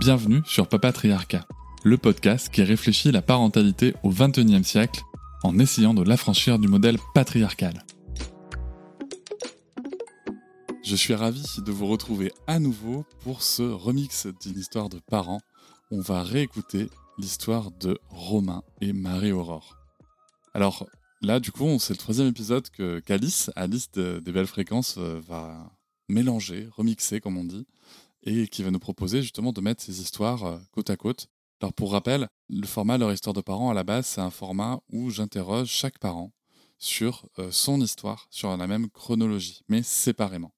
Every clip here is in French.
Bienvenue sur Papatriarcat, le podcast qui réfléchit la parentalité au XXIe siècle en essayant de l'affranchir du modèle patriarcal. Je suis ravi de vous retrouver à nouveau pour ce remix d'une histoire de parents. On va réécouter l'histoire de Romain et Marie-Aurore. Alors là, du coup, c'est le troisième épisode que qu'Alice, Alice des Belles Fréquences, euh, va mélanger, remixer, comme on dit, et qui va nous proposer justement de mettre ces histoires euh, côte à côte. Alors pour rappel, le format Leur histoire de parents à la base, c'est un format où j'interroge chaque parent sur euh, son histoire, sur la même chronologie, mais séparément.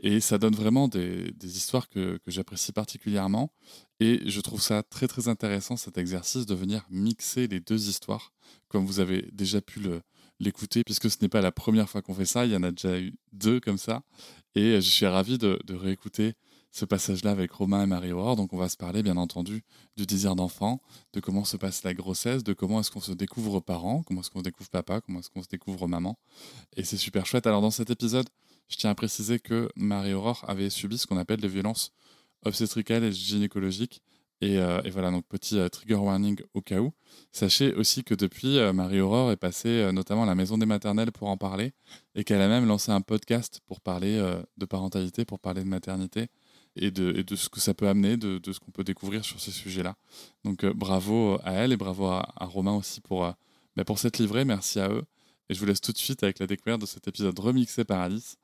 Et ça donne vraiment des, histoires que, j'apprécie particulièrement. Et je trouve ça très très intéressant cet exercice de venir mixer les deux histoires, comme vous avez déjà pu l'écouter, puisque ce n'est pas la première fois qu'on fait ça, il y en a déjà eu deux comme ça. Et je suis ravi de réécouter ce passage-là avec Romain et Marie-Aurore. Donc on va se parler bien entendu du désir d'enfant, de comment se passe la grossesse, de comment est-ce qu'on se découvre parent, comment est-ce qu'on se découvre papa, comment est-ce qu'on se découvre maman. Et c'est super chouette. Alors dans cet épisode, je tiens à préciser que Marie-Aurore avait subi ce qu'on appelle des violences obstétricales et gynécologiques. Et, euh, voilà, donc petit euh, trigger warning au cas où. Sachez aussi que depuis, euh, Marie-Aurore est passée notamment à la maison des maternelles pour en parler et qu'elle a même lancé un podcast pour parler de parentalité, pour parler de maternité et de, ce que ça peut amener, de, ce qu'on peut découvrir sur ces sujets-là. Donc bravo à elle et bravo à, Romain aussi pour, bah, pour cette livrée. Merci à eux. Et je vous laisse tout de suite avec la découverte de cet épisode remixé par Alice.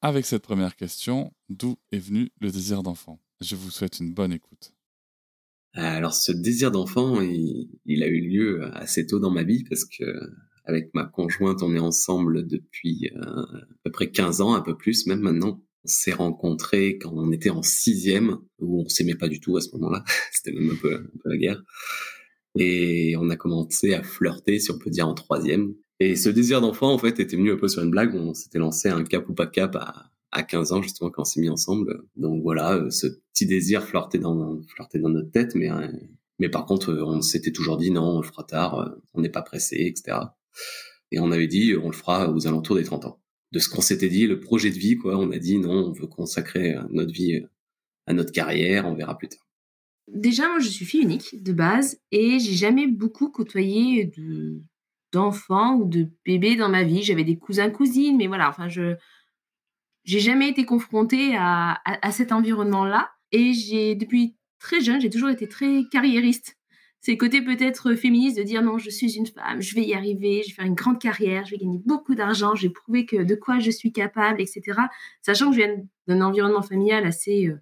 Avec cette première question, d'où est venu le désir d'enfant? Je vous souhaite une bonne écoute. Alors ce désir d'enfant, il, a eu lieu assez tôt dans ma vie parce que avec ma conjointe, on est ensemble depuis euh, à peu près 15 ans, un peu plus même maintenant. S'est rencontrés quand on était en sixième, où on s'aimait pas du tout à ce moment-là. C'était même un peu, un peu la guerre. Et on a commencé à flirter, si on peut dire, en troisième. Et ce désir d'enfant, en fait, était venu un peu sur une blague. On s'était lancé un cap ou pas cap à, à 15 ans, justement, quand on s'est mis ensemble. Donc voilà, euh, ce petit désir flirtait dans, flirtait dans notre tête, mais, euh, mais par contre, euh, on s'était toujours dit, non, on le fera tard, on n'est pas pressé, etc. Et on avait dit, on le fera aux alentours des 30 ans. De ce qu'on s'était dit, le projet de vie, quoi, on a dit, non, on veut consacrer notre vie à notre carrière, on verra plus tard. Déjà, moi, je suis fille unique de base et j'ai jamais beaucoup côtoyé de d'enfants ou de bébés dans ma vie. J'avais des cousins, cousines, mais voilà, enfin, je j'ai jamais été confrontée à, à, cet environnement-là. Et j'ai, depuis très jeune, j'ai toujours été très carriériste. C'est le côté peut-être féministe de dire non, je suis une femme, je vais y arriver, je vais faire une grande carrière, je vais gagner beaucoup d'argent, je vais prouver que de quoi je suis capable, etc. Sachant que je viens d'un environnement familial assez euh,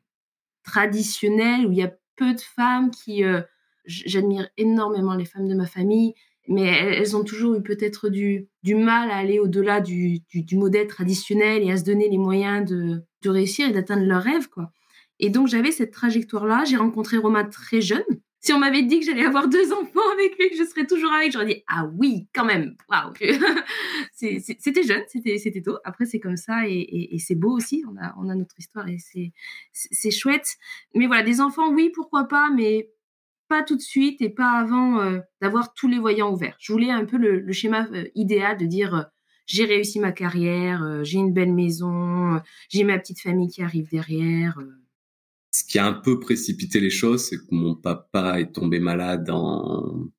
traditionnel où il y a peu de femmes qui, euh, j'admire énormément les femmes de ma famille, mais elles ont toujours eu peut-être du, du mal à aller au-delà du, du, modèle traditionnel et à se donner les moyens de, de réussir et d'atteindre leurs rêves, quoi. Et donc, j'avais cette trajectoire-là. J'ai rencontré Romain très jeune. Si on m'avait dit que j'allais avoir deux enfants avec lui, que je serais toujours avec, j'aurais dit ah oui, quand même. Waouh. c'était jeune, c'était c'était tôt. Après, c'est comme ça et, c'est beau aussi. On a on a notre histoire et c'est c'est chouette. Mais voilà, des enfants, oui, pourquoi pas, mais pas tout de suite et pas avant euh, d'avoir tous les voyants ouverts. Je voulais un peu le, schéma euh, idéal de dire euh, j'ai réussi ma carrière, j'ai une belle maison, j'ai ma petite famille qui arrive derrière. Ce qui a un peu précipité les choses, c'est que mon papa est tombé malade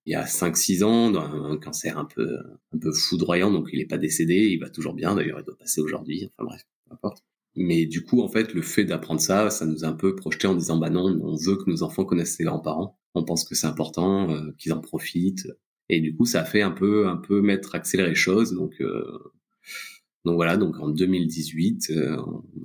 il y a 5-6 ans, d'un cancer un peu, un peu foudroyant, donc il n'est pas décédé, il va toujours bien, d'ailleurs il doit passer aujourd'hui, enfin bref, peu importe. Mais du coup, en fait, le fait d'apprendre ça, ça nous a un peu projeté en disant, bah non, on veut que nos enfants connaissent ses grands-parents. On pense que c'est important, euh, qu'ils en profitent. Et du coup, ça a fait un peu, un peu mettre, accélérer les choses. Donc, euh, donc voilà. Donc en 2018, euh,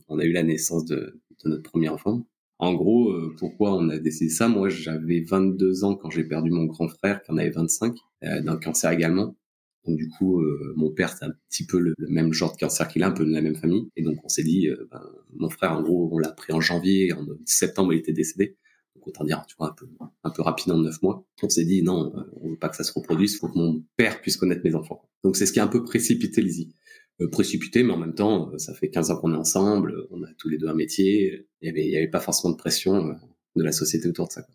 on a eu la naissance de, de notre premier enfant. En gros, pourquoi on a décidé ça? Moi, j'avais 22 ans quand j'ai perdu mon grand frère, qui en avait 25, d'un cancer également. Donc du coup, euh, mon père, c'est un petit peu le, même genre de cancer qu'il a, un peu de la même famille. Et donc on s'est dit, euh, ben, mon frère, en gros, on l'a pris en janvier, en septembre, il était décédé. Donc autant dire, tu vois, un peu, un peu rapide en neuf mois. On s'est dit, non, euh, on veut pas que ça se reproduise, faut que mon père puisse connaître mes enfants. Donc c'est ce qui a un peu précipité Lizzie. Précipité, mais en même temps, ça fait 15 ans qu'on est ensemble, on a tous les deux un métier. Il y avait, avait pas forcément de pression de la société autour de ça.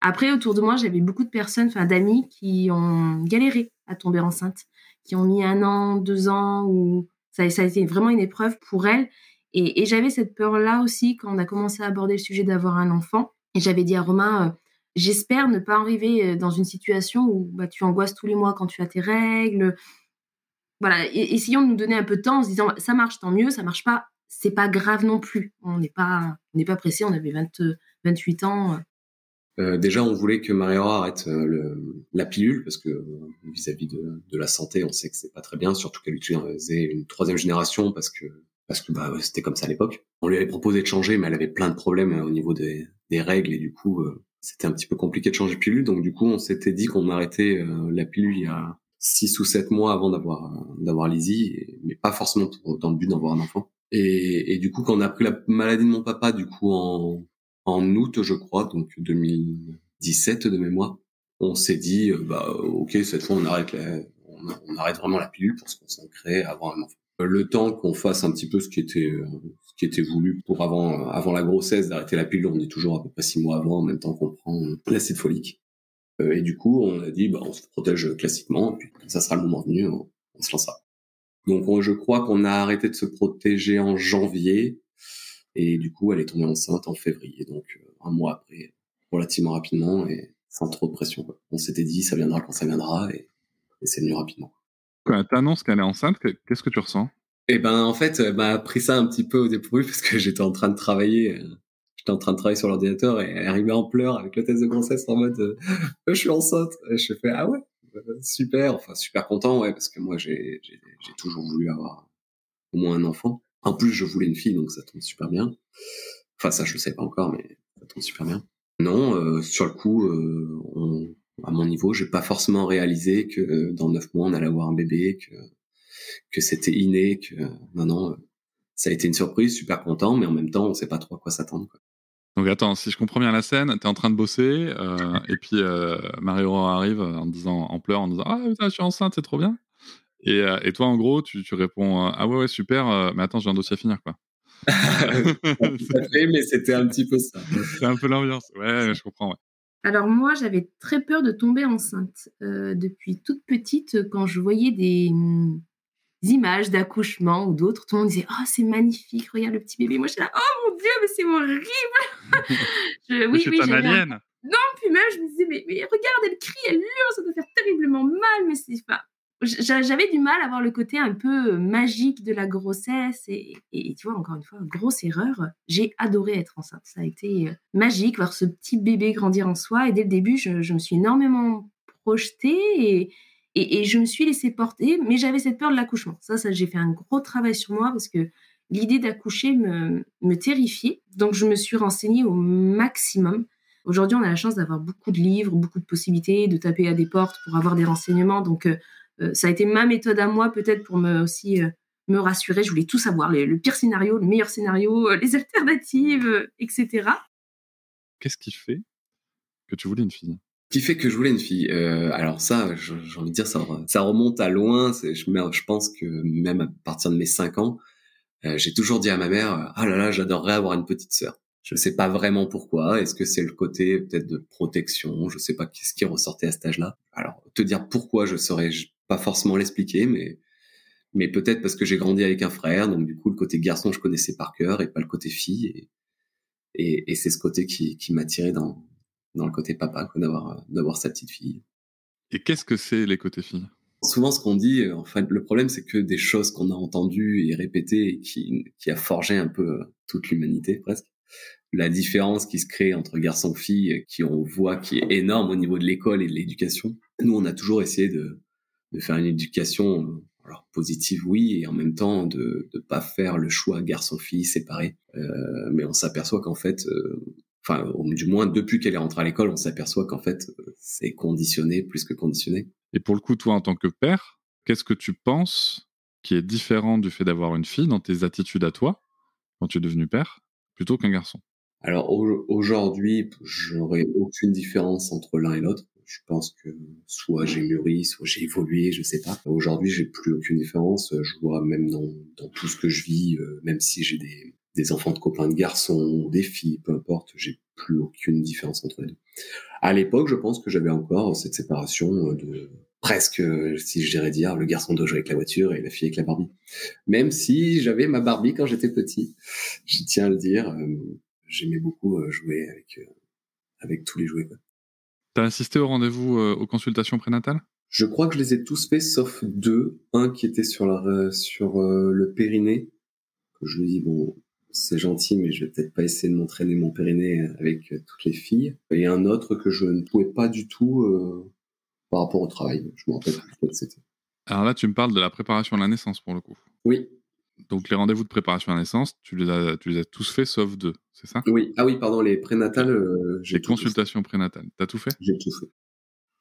Après, autour de moi, j'avais beaucoup de personnes, enfin d'amis, qui ont galéré à tomber enceinte, qui ont mis un an, deux ans, ou ça, ça a été vraiment une épreuve pour elles. Et, j'avais cette peur-là aussi quand on a commencé à aborder le sujet d'avoir un enfant. Et j'avais dit à Romain, euh, j'espère ne pas arriver euh, dans une situation où bah, tu angoisses tous les mois quand tu as tes règles. Voilà, essayons de nous donner un peu de temps en se disant, ça marche, tant mieux, ça marche pas, c'est pas grave non plus. On n'est pas, on n'est pas pressé, on avait 20, 28 ans. Euh, déjà, on voulait que Marie-Aurore arrête euh, la pilule parce que euh, vis-à-vis de, de, la santé, on sait que c'est pas très bien, surtout qu'elle utilisait une troisième génération parce que parce que bah, c'était comme ça à l'époque. On lui avait proposé de changer, mais elle avait plein de problèmes au niveau des, des règles et du coup, c'était un petit peu compliqué de changer de pilule. Donc du coup, on s'était dit qu'on arrêtait la pilule il y a six ou sept mois avant d'avoir d'avoir Lizzie, mais pas forcément dans le but d'avoir un enfant. Et, du coup, quand on a pris la maladie de mon papa, du coup en en août, je crois, donc 2017 de mémoire, on s'est dit, euh, bah, ok, cette fois on arrête, on, arrête vraiment la pilule pour se concentrer avant un enfant. Le temps qu'on fasse un petit peu ce qui était, euh, ce qui était voulu pour avant, avant la grossesse d'arrêter la pilule, on est toujours à peu près six mois avant, en même temps qu'on prend l'acide folique. Euh, et du coup, on a dit, bah, on se protège classiquement, puis ça sera le moment venu, on, se lancera. Donc, je crois qu'on a arrêté de se protéger en janvier, et du coup, elle est tombée enceinte en février, donc euh, un mois après, relativement rapidement et sans trop de pression. On s'était dit, ça viendra quand ça viendra, et, c'est venu rapidement. Quand tu annonces qu'elle est enceinte, qu'est-ce que tu ressens? Eh ben, en fait, elle m'a pris ça un petit peu au dépourvu parce que j'étais en train de travailler. Euh, j'étais en train de travailler sur l'ordinateur et elle arrivait en pleurs avec le test de grossesse en mode euh, je suis enceinte. Et je fais ah ouais super, enfin super content ouais parce que moi j'ai j'ai toujours voulu avoir au moins un enfant. En plus, je voulais une fille, donc ça tombe super bien. Enfin, ça, je le sais pas encore, mais ça tombe super bien. Non, euh, sur le coup, euh, on, à mon niveau, j'ai pas forcément réalisé que euh, dans neuf mois, on allait avoir un bébé, que que c'était inné, que non, non, ça a été une surprise, super content, mais en même temps, on sait pas trop à quoi s'attendre. Donc attends, si je comprends bien la scène, tu es en train de bosser, et puis Mario arrive en disant, en pleurs, en disant ah putain, je suis enceinte, c'est trop bien. Et, euh, et, toi, en gros, tu, tu réponds euh, Ah ouais, ouais, super, euh, mais attends, j'ai un dossier à finir, quoi. mais c'était un petit peu ça. C'est un peu l'ambiance. Ouais, je comprends. Ouais. Alors moi, j'avais très peur de tomber enceinte depuis toute petite. Quand je voyais des, images d'accouchement ou d'autres, tout le monde disait oh c'est magnifique, regarde le petit bébé. Moi, j'étais là oh mon dieu, mais c'est horrible. je, oui, oui, un alien. Non, puis même je me disais mais, mais regarde, elle crie, elle hurle, ça doit faire terriblement mal, mais c'est pas j'avais du mal à voir le côté un peu magique de la grossesse et, tu vois encore une fois grosse erreur j'ai adoré être enceinte ça a été euh, magique voir ce petit bébé grandir en soi et dès le début je, me suis énormément projetée et, et, je me suis laissée porter mais j'avais cette peur de l'accouchement ça, j'ai fait un gros travail sur moi parce que l'idée d'accoucher me, me terrifiait donc je me suis renseignée au maximum Aujourd'hui, on a la chance d'avoir beaucoup de livres, beaucoup de possibilités, de taper à des portes pour avoir des renseignements. Donc, euh, euh, ça a été ma méthode à moi peut-être pour me aussi euh, me rassurer. Je voulais tout savoir, le pire scénario, le meilleur scénario, les alternatives, etc. Qu'est-ce qui fait que tu voulais une fille? Qui fait que je voulais une fille Alors ça, j'ai envie de dire, ça, remonte à loin. Je, pense que même à partir de mes 5 ans, j'ai toujours dit à ma mère, ah là là, j'adorerais avoir une petite sœur. Je ne sais pas vraiment pourquoi. Est-ce que c'est le côté peut-être de protection? Je ne sais pas qu'est-ce qui ressortait à cet âge-là. Alors, te dire pourquoi, je saurais pas forcément l'expliquer, mais mais peut-être parce que j'ai grandi avec un frère, donc du coup le côté garçon je connaissais par cœur et pas le côté fille, et, c'est ce côté qui, qui m'a tiré dans dans le côté papa, d'avoir d'avoir sa petite fille. Et qu'est-ce que c'est les côtés filles? Souvent, ce qu'on dit, en fait, le problème, c'est que des choses qu'on a entendues et répétées et qui, qui a forgé un peu toute l'humanité, presque. La différence qui se crée entre garçons-filles, qui on voit qui est énorme au niveau de l'école et de l'éducation. Nous, on a toujours essayé de, de faire une éducation alors positive oui et en même temps de ne pas faire le choix garçon-fille séparé euh, mais on s'aperçoit qu'en fait euh, enfin du moins depuis qu'elle est rentrée à l'école on s'aperçoit qu'en fait c'est conditionné plus que conditionné et pour le coup toi en tant que père Qu'est-ce que tu penses qui est différent du fait d'avoir une fille dans tes attitudes à toi quand tu es devenu père plutôt qu'un garçon? Alors aujourd'hui, j'aurais aucune différence entre l'un et l'autre. Je pense que soit j'ai mûri, soit j'ai évolué, je sais pas. Aujourd'hui, j'ai plus aucune différence. Je vois même dans, dans tout ce que je vis, euh, même si j'ai des, des enfants de copains de garçons, des filles, peu importe, j'ai plus aucune différence entre les deux. À l'époque, je pense que j'avais encore cette séparation euh, de presque, si je dirais dire, le garçon doit jouer avec la voiture et la fille avec la Barbie. Même si j'avais ma Barbie quand j'étais petit, je tiens à le dire, euh, j'aimais beaucoup jouer avec avec tous les jouets. Quoi. T'as assisté au rendez-vous euh, aux consultations prénatales? Je crois que je les ai tous faits, sauf deux. Un qui était sur, la, sur euh, le périnée. Que je lui dis, bon, c'est gentil, mais je vais peut-être pas essayer de m'entraîner mon périnée avec euh, toutes les filles. Et un autre que je ne pouvais pas du tout par rapport au travail. Je me rappelle plus c'était. Alors là, tu me parles de la préparation à la naissance pour le coup. Oui, donc les rendez-vous de préparation à la naissance, tu les as, tu les as tous faits sauf deux, c'est ça? Oui. Ah oui, pardon, les prénatales. Euh, les consultations prénatales, t'as tout fait? J'ai tout fait.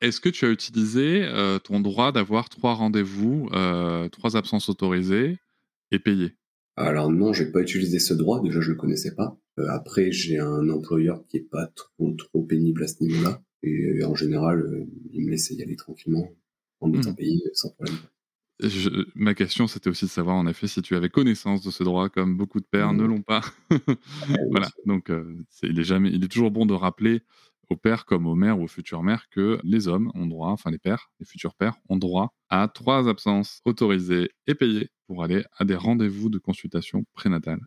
Est-ce que tu as utilisé euh, ton droit d'avoir trois rendez-vous, euh, trois absences autorisées et payées? Alors non, j'ai pas utilisé ce droit. Déjà, je le connaissais pas. après, j'ai un employeur qui est pas trop trop pénible à ce niveau-là, et en général, il me laissait y aller tranquillement en étant mmh. payé sans problème ma question, c'était aussi de savoir en effet si tu avais connaissance de ce droit, comme beaucoup de pères ne mmh. l'ont pas. voilà. Donc, euh, il est jamais, il est toujours bon de rappeler aux pères comme aux mères ou aux futures mères que les hommes ont droit, enfin les pères, les futurs pères ont droit à trois absences autorisées et payées pour aller à des rendez-vous de consultation prénatale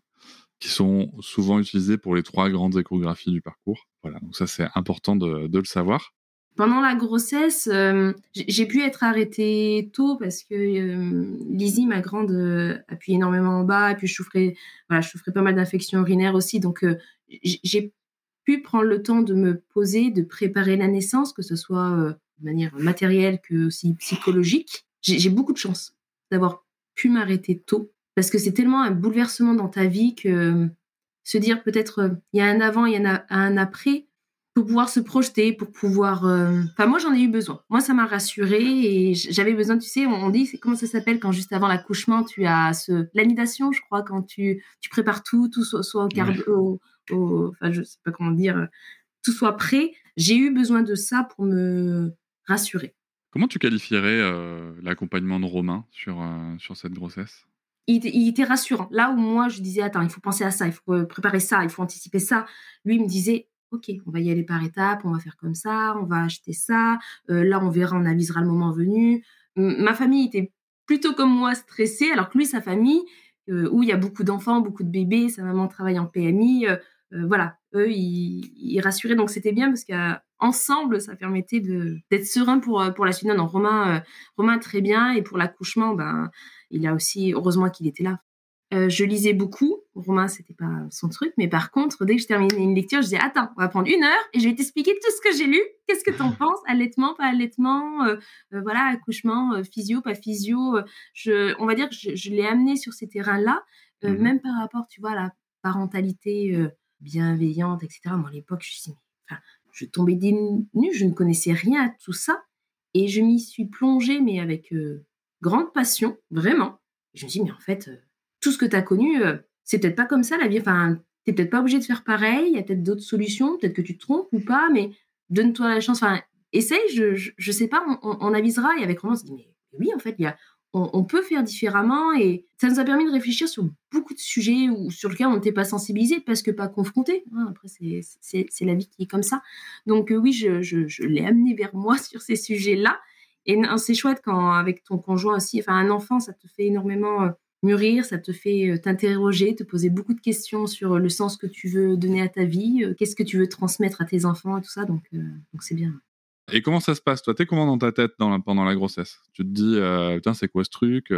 qui sont souvent utilisés pour les trois grandes échographies du parcours. Voilà, donc ça c'est important de, le savoir. Pendant la grossesse, euh, j'ai pu être arrêtée tôt parce que euh, Lizzie, ma grande, euh, appuie énormément en bas et puis je souffrais, voilà, je souffrais pas mal d'infections urinaires aussi. Donc, euh, j'ai pu prendre le temps de me poser, de préparer la naissance, que ce soit de manière matérielle que aussi psychologique. J'ai beaucoup de chance d'avoir pu m'arrêter tôt parce que c'est tellement un bouleversement dans ta vie que se dire peut-être il y a un avant, il y a un après pour pouvoir se projeter, pour pouvoir. Euh, enfin, moi, j'en ai eu besoin. Moi, ça m'a rassurée et j'avais besoin. Tu sais, on dit, comment ça s'appelle quand juste avant l'accouchement, tu as ce l'anidation, je crois, quand tu tu prépares tout, tout soit, soit au, cardio, au, enfin, je sais pas comment dire, tout soit prêt. J'ai eu besoin de ça pour me rassurer. Comment tu qualifierais euh, l'accompagnement de Romain sur euh, sur cette grossesse? Il, était rassurant. Là où moi, je disais, attends, il faut penser à ça, il faut préparer ça, il faut anticiper ça. Lui, il me disait, ok, on va y aller par étapes, on va faire comme ça, on va acheter ça, euh, là on verra, on avisera le moment venu. ma famille était plutôt comme moi stressée, alors que lui, sa famille, euh, où il y a beaucoup d'enfants, beaucoup de bébés, sa maman travaille en PMI, euh, voilà, eux, ils, rassuraient, donc c'était bien parce qu'ensemble, ça permettait d'être serein pour, pour la suite. Non, non, Romain, Romain très bien, et pour l'accouchement, ben, il a aussi, heureusement qu'il était là. Euh, je lisais beaucoup. Romain, c'était pas son truc, mais par contre, dès que je terminais une lecture, je disais attends, on va prendre une heure et je vais t'expliquer tout ce que j'ai lu. Qu'est-ce que t'en penses? Allaitement, pas allaitement, euh, euh, voilà, accouchement, physio, pas physio. je, on va dire que je, l'ai amené sur ces terrains-là, mhm. même par rapport, tu vois, à la parentalité bienveillante, etc. Moi, à l'époque, je suis, enfin, je tombais des nues, je ne connaissais rien à tout ça, et je m'y suis plongée, mais avec grande passion, vraiment. Je me dis mais en fait tout ce que tu as connu, euh, c'est peut-être pas comme ça la vie. Enfin, t'es peut-être pas obligé de faire pareil. Il y a peut-être d'autres solutions. Peut-être que tu te trompes ou pas, mais donne-toi la chance. Enfin, essaye. Je, je, sais pas. On, avisera. Et avec Romain, on se dit mais oui, en fait, il y a, on, peut faire différemment. Et ça nous a permis de réfléchir sur beaucoup de sujets où, sur lesquels on n'était pas sensibilisé parce que pas confronté. Hein, après, c'est la vie qui est comme ça. Donc euh, oui, je, je, je l'ai amené vers moi sur ces sujets-là. Et c'est chouette quand avec ton conjoint aussi. Enfin, un enfant, ça te fait énormément euh, mûrir, ça te fait euh, t'interroger, te poser beaucoup de questions sur le sens que tu veux donner à ta vie, qu'est-ce que tu veux transmettre à tes enfants et tout ça. Donc, donc c'est bien. Et comment ça se passe? Toi, t'es comment dans ta tête pendant la grossesse? Tu te dis, putain, c'est quoi ce truc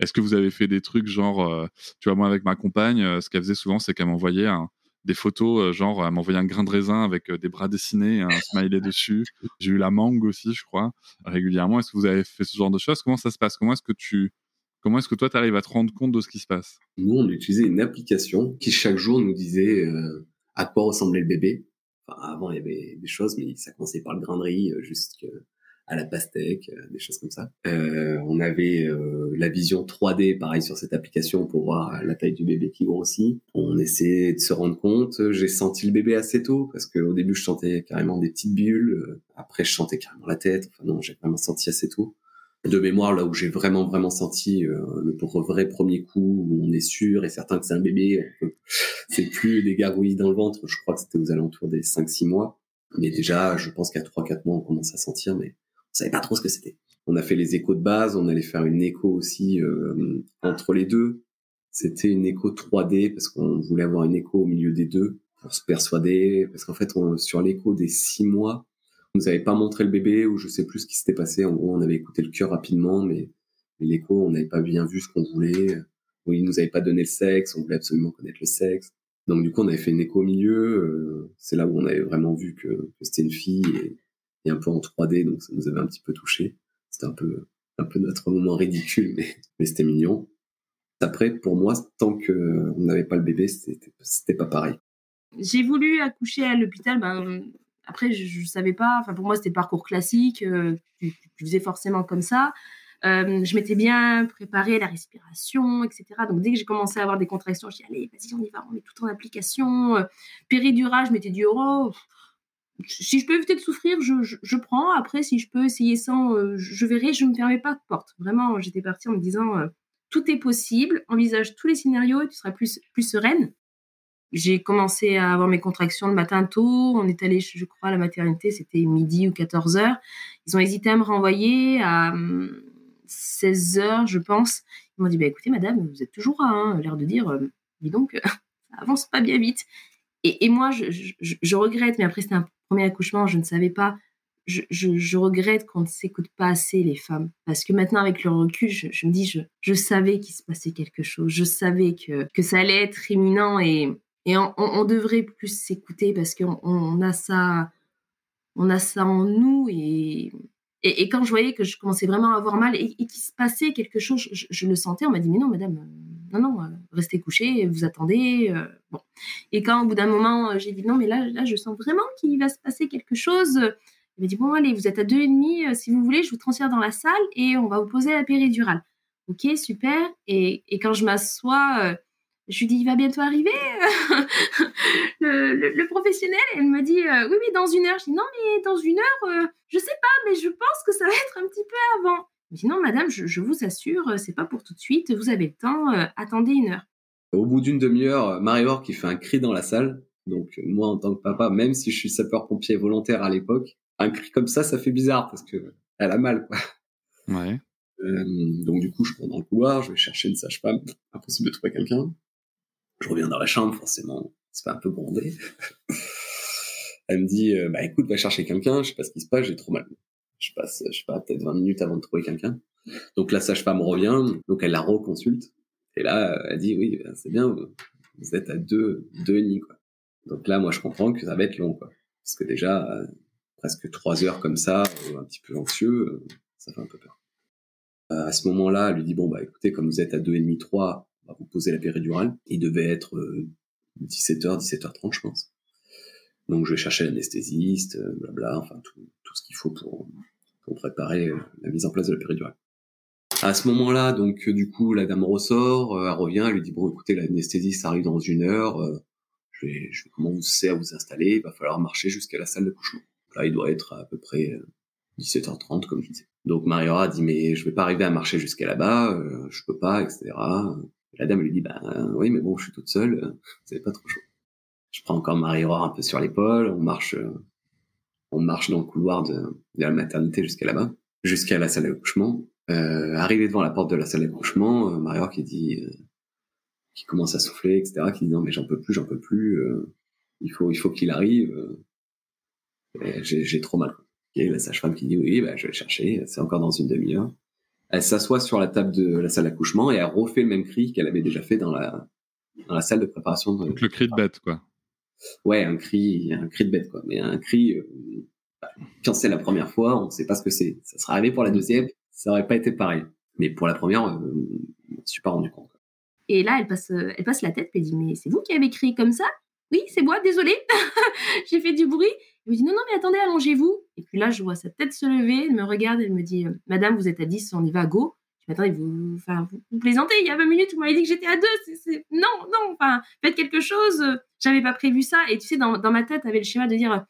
Est-ce que vous avez fait des trucs genre, tu vois, moi avec ma compagne, ce qu'elle faisait souvent, c'est qu'elle m'envoyait des photos, genre, elle m'envoyait un grain de raisin avec des bras dessinés, un smiley dessus. J'ai eu la mangue aussi, je crois, régulièrement. Est-ce que vous avez fait ce genre de choses? Comment ça se passe? Comment est-ce que tu Comment est-ce que toi, tu arrives à te rendre compte de ce qui se passe? Nous, on utilisait une application qui chaque jour nous disait euh, à quoi ressemblait le bébé. Enfin, avant, il y avait des choses, mais ça commençait par le grain de riz jusqu'à à la pastèque, euh, des choses comme ça. Euh, on avait euh, la vision 3D, pareil sur cette application pour voir la taille du bébé qui grossit. On essayait de se rendre compte. J'ai senti le bébé assez tôt parce qu'au début je sentais carrément des petites bulles. Après je sentais carrément la tête. Enfin non, j'ai vraiment senti assez tôt. De mémoire, là où j'ai vraiment vraiment senti le vrai premier coup où on est sûr et certain que c'est un bébé, c'est plus des gargouilles dans le ventre. Je crois que c'était aux alentours des 5-6 mois. Mais déjà, je pense qu'à 3-4 mois, on commence à sentir, mais on savait pas trop ce que c'était. On a fait les échos de base, on allait faire une écho aussi euh, entre les deux. C'était une écho 3D parce qu'on voulait avoir une écho au milieu des deux pour se persuader. Parce qu'en fait, sur l'écho des six mois, nous avait pas montré le bébé ou je sais plus ce qui s'était passé. En gros, on avait écouté le cœur rapidement, mais, l'écho, on n'avait pas bien vu ce qu'on voulait. Ou il nous avait pas donné le sexe, on voulait absolument connaître le sexe. Donc du coup, on avait fait une écho au milieu. Euh, c'est là où on avait vraiment vu que, c'était une fille et, un peu en 3D, donc ça nous avait un petit peu touché. C'était un peu, un peu notre moment ridicule, mais, c'était mignon. Après, pour moi, tant que on n'avait pas le bébé, c'était pas pareil. J'ai voulu accoucher à l'hôpital. Ben, après, je, ne savais pas. Enfin, pour moi, c'était parcours classique. Euh, tu, faisais forcément comme ça. Euh, je m'étais bien préparé la respiration, etc. Donc, dès que j'ai commencé à avoir des contractions, je dis allez, vas-y, on y va, on met tout en application. Euh, péridurage, je m'étais dit oh, si je peux éviter de souffrir, je, prends. Après, si je peux essayer sans, euh, je verrai. Je ne me fermais pas de porte. Vraiment, j'étais partie en me disant tout est possible. Envisage tous les scénarios et tu seras plus, plus sereine. J'ai commencé à avoir mes contractions le matin tôt. On est allé, je crois, à la maternité, c'était midi ou 14 heures. Ils ont hésité à me renvoyer à 16 hum, heures, je pense. Ils m'ont dit bah, écoutez, madame, vous êtes toujours à hein, l'air de dire, euh, dis donc, ça avance pas bien vite. Et, moi, je, regrette, mais après, c'était un premier accouchement, je ne savais pas. Je, je, regrette qu'on ne s'écoute pas assez les femmes. Parce que maintenant, avec le recul, je, me dis, je savais qu'il se passait quelque chose. Je savais que, que ça allait être imminent et, et on, devrait plus s'écouter parce qu'on on a ça, on a ça en nous et, quand je voyais que je commençais vraiment à avoir mal et, qu'il se passait quelque chose, je, le sentais. On m'a dit mais non, madame, non, non, euh, restez couché, vous attendez. Euh, bon. Et quand au bout d'un moment, euh, j'ai dit non, mais là, là, je sens vraiment qu'il va se passer quelque chose. Il m'a dit bon, allez, vous êtes à deux et demi. Si vous voulez, je vous transfère dans la salle et on va vous poser la péridurale. Ok, super. Et quand je m'assois, je lui dis il va bientôt arriver le, le, professionnel. Elle me dit oui, oui, dans une heure. Je dis non, mais dans une heure, je sais pas, mais je pense que ça va être un petit peu avant. Je dis non, madame, je, vous assure, euh, c'est pas pour tout de suite, vous avez le temps, euh, attendez une heure. Au bout d'une demi-heure, Marie-Laure qui fait un cri dans la salle. Donc moi, en tant que papa, même si je suis sapeur-pompier volontaire à l'époque, un cri comme ça, ça fait bizarre parce que elle a mal, quoi. Ouais. Euh, donc du coup, je prends dans le couloir, je vais chercher une sage-femme, impossible de trouver quelqu'un. Je reviens dans la chambre, forcément, c'est pas un peu grondé. elle me dit, bah écoute, va chercher quelqu'un, je sais pas ce qui se passe, j'ai trop mal je passe, je sais pas, peut-être 20 minutes avant de trouver quelqu'un. Donc la sage-femme revient, donc elle la reconsulte. Et là, elle dit, oui, ben, c'est bien, vous êtes à deux, deux demi, quoi. Donc là, moi, je comprends que ça va être long, quoi. Parce que déjà, euh, presque trois heures comme ça, euh, un petit peu anxieux, euh, ça fait un peu peur. à ce moment-là, elle lui dit, bon, bah, écoutez, comme vous êtes à deux et demi, trois, va vous poser la péridurale. Il devait être 17h, 17h30, je pense. Donc je vais chercher l'anesthésiste, blabla, enfin tout, tout ce qu'il faut pour, pour préparer euh, la mise en place de la péridurale. À ce moment-là, donc euh, du coup, la dame ressort, euh, elle revient, elle lui dit bon, écoutez, l'anesthésie, ça arrive dans une heure. je vais, je vais commencer à vous installer? Il va falloir marcher jusqu'à la salle de couchement. Là, il doit être à peu près 17h30, comme je disais. Donc Mariora dit mais je vais pas arriver à marcher jusqu'à là-bas, je peux pas, etc. la dame lui dit bah oui, mais bon, je suis toute seule, c'est pas trop chaud. Je prends encore Mariora un peu sur l'épaule, on marche on marche dans le couloir de, la maternité jusqu'à là-bas, jusqu'à la salle d'accouchement. Euh, arrivé devant la porte de la salle d'accouchement, euh, Mario qui dit, euh, qui commence à souffler, etc., qui dit non mais j'en peux plus, j'en peux plus, euh, il faut, il faut qu'il arrive. J'ai trop mal. Et la sage-femme qui dit oui, bah, je vais le chercher, c'est encore dans une demi-heure. Elle s'assoit sur la table de la salle d'accouchement et elle refait le même cri qu'elle avait déjà fait dans la, dans la salle de préparation. Donc le cri de bête, quoi ouais, un cri, un cri de bête, quoi. Mais un cri, euh, quand c'est la première fois, on sait pas ce que c'est. Ça sera arrivé pour la deuxième, ça aurait pas été pareil. Mais pour la première, euh, je me suis pas rendu compte. Et là, elle passe, euh, elle passe la tête, et dit, mais c'est vous qui avez crié comme ça? Oui, c'est moi, désolé. J'ai fait du bruit. Elle me dit non, non, mais attendez, allongez-vous. Et puis là, je vois sa tête se lever, elle me regarde, elle me dit euh, Madame, vous êtes à 10, on y va go. Je dis attendez, vous, enfin, vous, plaisantez, il y a 20 minutes, vous m'avez dit que j'étais à 2. C'est, Non, non, enfin, faites quelque chose. J'avais pas prévu ça. Et tu sais, dans, dans ma tête, avait le schéma de dire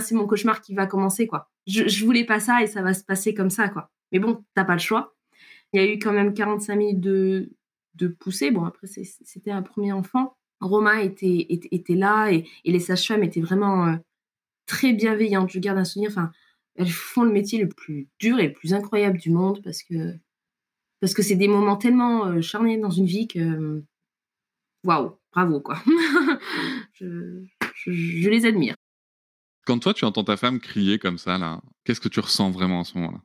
c'est mon cauchemar qui va commencer, quoi. Je, je voulais pas ça et ça va se passer comme ça, quoi. Mais bon, t'as pas le choix. Il y a eu quand même 45 minutes de, de poussée. Bon, après, c'était un premier enfant. Romain était, était, là et, les sages-femmes étaient vraiment euh, très bienveillantes. Je garde un souvenir. Enfin, elles font le métier le plus dur et le plus incroyable du monde parce que parce que c'est des moments tellement euh, charniers dans une vie que waouh, bravo quoi. je, je, les admire. Quand toi tu entends ta femme crier comme ça là, qu'est-ce que tu ressens vraiment à ce moment-là?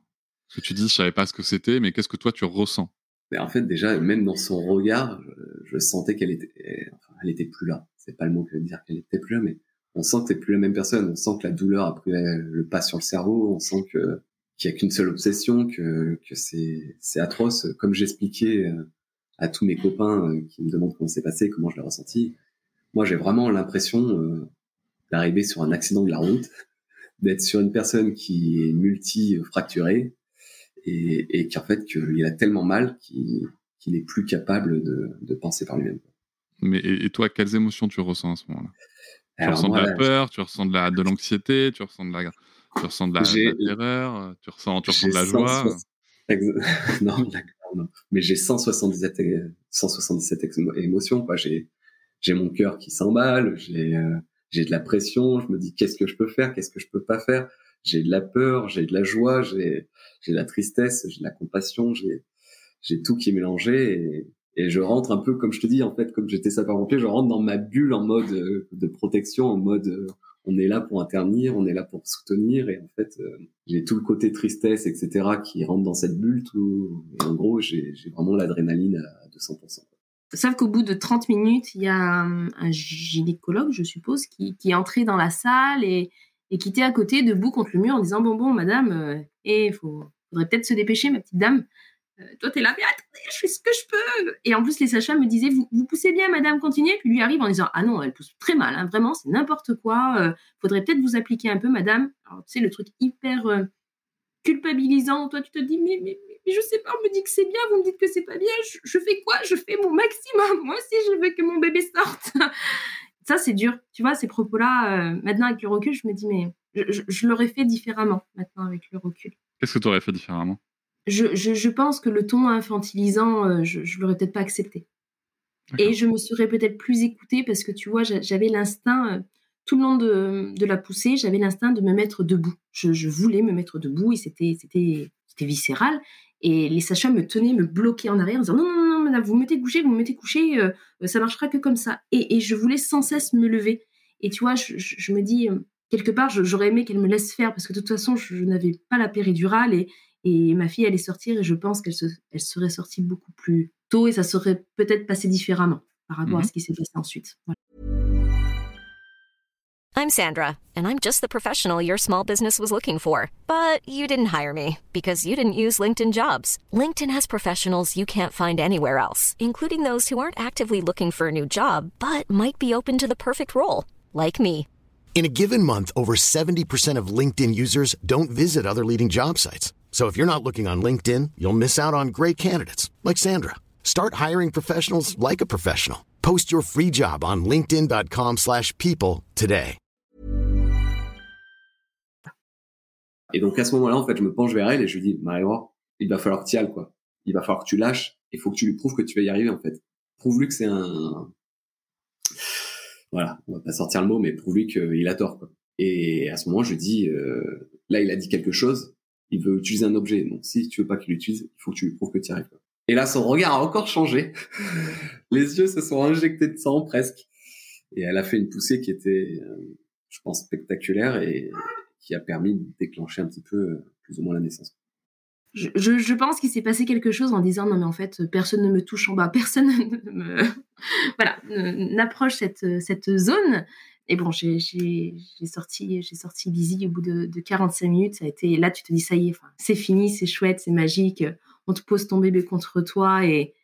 Que tu dis, je savais pas ce que c'était, mais qu'est-ce que toi tu ressens? Mais En fait, déjà, même dans son regard, je, sentais qu'elle était, enfin, elle était plus là. C'est pas le mot que dire qu'elle était plus là, mais on sent que c'est plus la même personne. On sent que la douleur a pris le pas sur le cerveau. On sent que qu'il y a qu'une seule obsession, que que c'est atroce. Comme j'expliquais euh, à tous mes copains euh, qui me demandent comment c'est passé, comment je l'ai ressenti. Moi, j'ai vraiment l'impression euh, d'arriver sur un accident de la route, d'être sur une personne qui est multi-fracturée, et, et qu'en fait qu'il a tellement mal qu'il qu'il est plus capable de, de penser par lui-même. Mais et, toi, quelles émotions tu ressens à ce moment-là? Tu ressens de la peur, tu ressens de la de l'anxiété, tu ressens de la tu ressens de la, terreur, tu ressens tu ressens de la joie. non, non, mais j'ai 177 177 émotions quoi. J'ai j'ai mon cœur qui s'emballe, j'ai euh, j'ai de la pression, je me dis qu'est-ce que je peux faire, qu'est-ce que je peux pas faire? J'ai de la peur, j'ai de la joie, j'ai j'ai de la tristesse, j'ai de la compassion, j'ai j'ai tout qui est mélangé et, et je rentre un peu comme je te dis en fait comme j'étais sapeur-pompier, je rentre dans ma bulle en mode euh, de protection, en mode euh, on est là pour intervenir, on est là pour soutenir et en fait euh, j'ai tout le côté tristesse etc qui rentre dans cette bulle et en gros j'ai vraiment l'adrénaline à 200%. Sauf qu'au bout de 30 minutes, il y a un, gynécologue, je suppose, qui, est entré dans la salle et, qui était à côté, debout contre le mur, en disant Bon, bon, madame, il faudrait peut-être se dépêcher, ma petite dame. Euh, toi, t'es là, mais attendez, je fais ce que je peux. Et en plus, les sachats me disaient vous, vous poussez bien, madame, continuez. Puis lui arrive en disant Ah non, elle pousse très mal, hein, vraiment, c'est n'importe quoi. Euh, faudrait peut-être vous appliquer un peu, madame. Alors, tu sais, le truc hyper culpabilisant. Toi, tu te dis mais, je sais pas, on me dit que c'est bien, vous me dites que c'est pas bien. Je, je fais quoi? Je fais mon maximum. Moi aussi, je veux que mon bébé sorte ça, c'est dur. Tu vois, ces propos-là, euh, maintenant avec le recul, je me dis, mais je, l'aurais fait différemment maintenant avec le recul. Qu'est-ce que tu aurais fait différemment? Je, je, pense que le ton infantilisant, euh, je, je l'aurais peut-être pas accepté. Et je me serais peut-être plus écoutée parce que tu vois, j'avais l'instinct, euh, tout le long de, de la poussée, j'avais l'instinct de me mettre debout. Je, voulais me mettre debout et c'était viscéral. Et les sachats me tenaient, me bloquaient en arrière en disant non, non, non, madame, vous me mettez couché, vous me mettez couché, euh, ça marchera que comme ça. Et, je voulais sans cesse me lever. Et tu vois, je, me dis, euh, quelque part, j'aurais aimé qu'elle me laisse faire parce que de toute façon, je, n'avais pas la péridurale et, et ma fille allait sortir et je pense qu'elle se, elle serait sortie beaucoup plus tôt et ça serait peut-être passé différemment par rapport à mhm. ce qui s'est passé ensuite. Voilà. I'm Sandra, and I'm just the professional your small business was looking for. But you didn't hire me because you didn't use LinkedIn jobs. LinkedIn has professionals you can't find anywhere else, including those who aren't actively looking for a new job but might be open to the perfect role, like me. In a given month, over 70% of LinkedIn users don't visit other leading job sites. So if you're not looking on LinkedIn, you'll miss out on great candidates like Sandra. Start hiring professionals like a professional. Post your free job on linkedin.com/people today. Et donc à ce moment-là, en fait, je me penche vers elle et je lui dis, marie il va falloir que tu y ailles, quoi. Il va falloir que tu lâches. Il faut que tu lui prouves que tu vas y arriver, en fait. Prouve-lui que c'est un... Voilà, on va pas sortir le mot, mais prouve-lui qu'il a tort, quoi. Et à ce moment, je dis, euh, là, il a dit quelque chose. Il veut utiliser un objet. Donc, si tu veux pas qu'il l'utilise, il faut que tu lui prouves que tu arrives. Et là, son regard a encore changé. Les yeux se sont injectés de sang presque. Et elle a fait une poussée qui était, euh, je pense, spectaculaire et, qui a permis de déclencher un petit peu euh, plus ou moins la naissance. Je, je, pense qu'il s'est passé quelque chose en disant non mais en fait personne ne me touche en bas, personne ne me voilà n'approche cette cette zone. Et bon j'ai sorti j'ai sorti Lizzie au bout de, de 45 minutes. Ça a été là tu te dis ça y est, c'est fini, c'est chouette, c'est magique. On te pose ton bébé contre toi et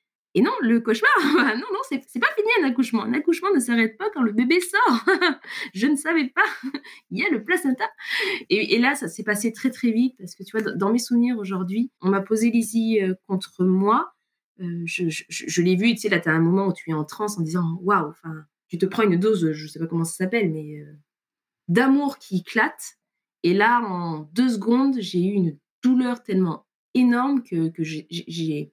non, le cauchemar, non, non, c'est, pas fini un accouchement. Un accouchement ne s'arrête pas quand le bébé sort. je ne savais pas. Il y a le placenta. Et, là, ça s'est passé très très vite parce que tu vois, dans mes souvenirs aujourd'hui, on m'a posé Lizzie euh, contre moi. Euh, je, l'ai vu, tu sais, là, tu as un moment où tu es en transe en disant waouh, enfin, tu te prends une dose, je sais pas comment ça s'appelle, mais euh, d'amour qui éclate. Et là, en deux secondes, j'ai eu une douleur tellement énorme que, j'ai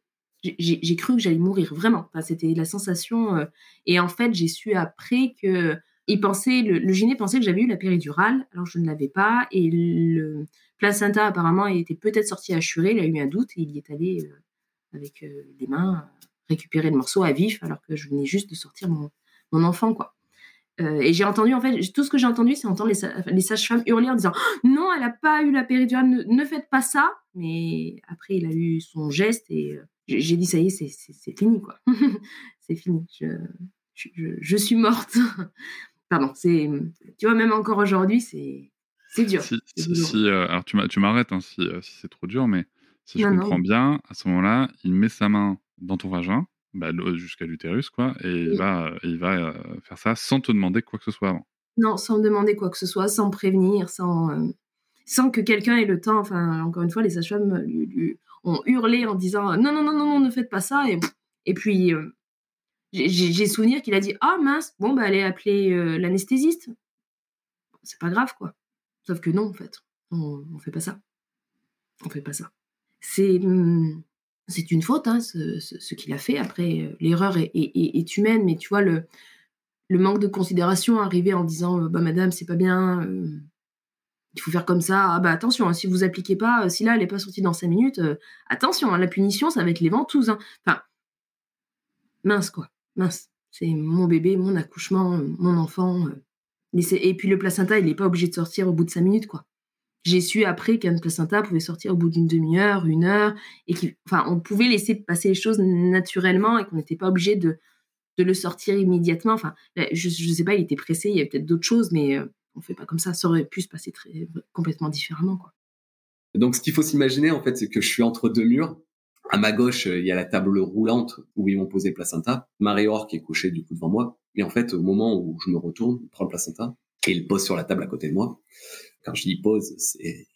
cru que j'allais mourir vraiment. C'était la sensation. Euh, et en fait, j'ai su après que le, le gyné pensait que j'avais eu la péridurale, alors je ne l'avais pas. Et le placenta apparemment était peut-être sorti churer. Il a eu un doute et il est allé euh, avec les mains récupérer le morceau à vif, alors que je venais juste de sortir mon, mon enfant, quoi. Euh, et j'ai entendu, en fait, tout ce que j'ai entendu, c'est entendre les, les sages-femmes hurler en disant Non, elle n'a pas eu la péridurale, ne, ne, faites pas ça. Mais après, il a eu son geste et j'ai dit ça y est, c'est fini quoi. c'est fini. Je, je, je, suis morte. Pardon. C'est tu vois même encore aujourd'hui c'est c'est dur. Si, si euh, alors tu m'arrêtes hein, si, euh, si c'est trop dur, mais si je comprends bien, à ce moment-là, il met sa main dans ton vagin, bah, jusqu'à l'utérus quoi, et il va il va euh, faire ça sans te demander quoi que ce soit avant. Non, sans demander quoi que ce soit, sans prévenir, sans sans que quelqu'un ait le temps. Enfin, encore une fois, les sages-femmes lui, lui ont hurlé en disant non, non, non, non, non, ne faites pas ça. Et, et puis, euh, j'ai souvenir qu'il a dit ah mince, bon, bah, allez appeler euh, l'anesthésiste. C'est pas grave, quoi. Sauf que non, en fait, on, on fait pas ça. On fait pas ça. C'est hum, c'est une faute, hein, ce, qu'il a fait. Après, euh, l'erreur est, humaine, mais tu vois, le, manque de considération arrivé en disant bah madame, c'est pas bien il faut faire comme ça. Ah bah attention, hein, si vous appliquez pas, euh, si là elle n'est pas sortie dans 5 minutes, euh, attention, hein, la punition, ça va être les ventouses. Enfin, mince quoi, mince. C'est mon bébé, mon accouchement, mon enfant. Euh. et puis le placenta, il n'est pas obligé de sortir au bout de 5 minutes quoi. J'ai su après qu'un placenta pouvait sortir au bout d'une demi-heure, une heure, et enfin, on pouvait laisser passer les choses naturellement et qu'on n'était pas obligé de, le sortir immédiatement. Enfin, je, ne sais pas, il était pressé, il y avait peut-être d'autres choses, mais on fait pas comme ça. Ça aurait pu se passer très, complètement différemment, quoi. Donc, ce qu'il faut s'imaginer, en fait, c'est que je suis entre deux murs. À ma gauche, il y a la table roulante où ils m'ont posé le placenta. Marie-Or qui est couchée du coup devant moi. Et en fait, au moment où je me retourne, il prend le placenta et il pose sur la table à côté de moi. Quand je dis pose, c'est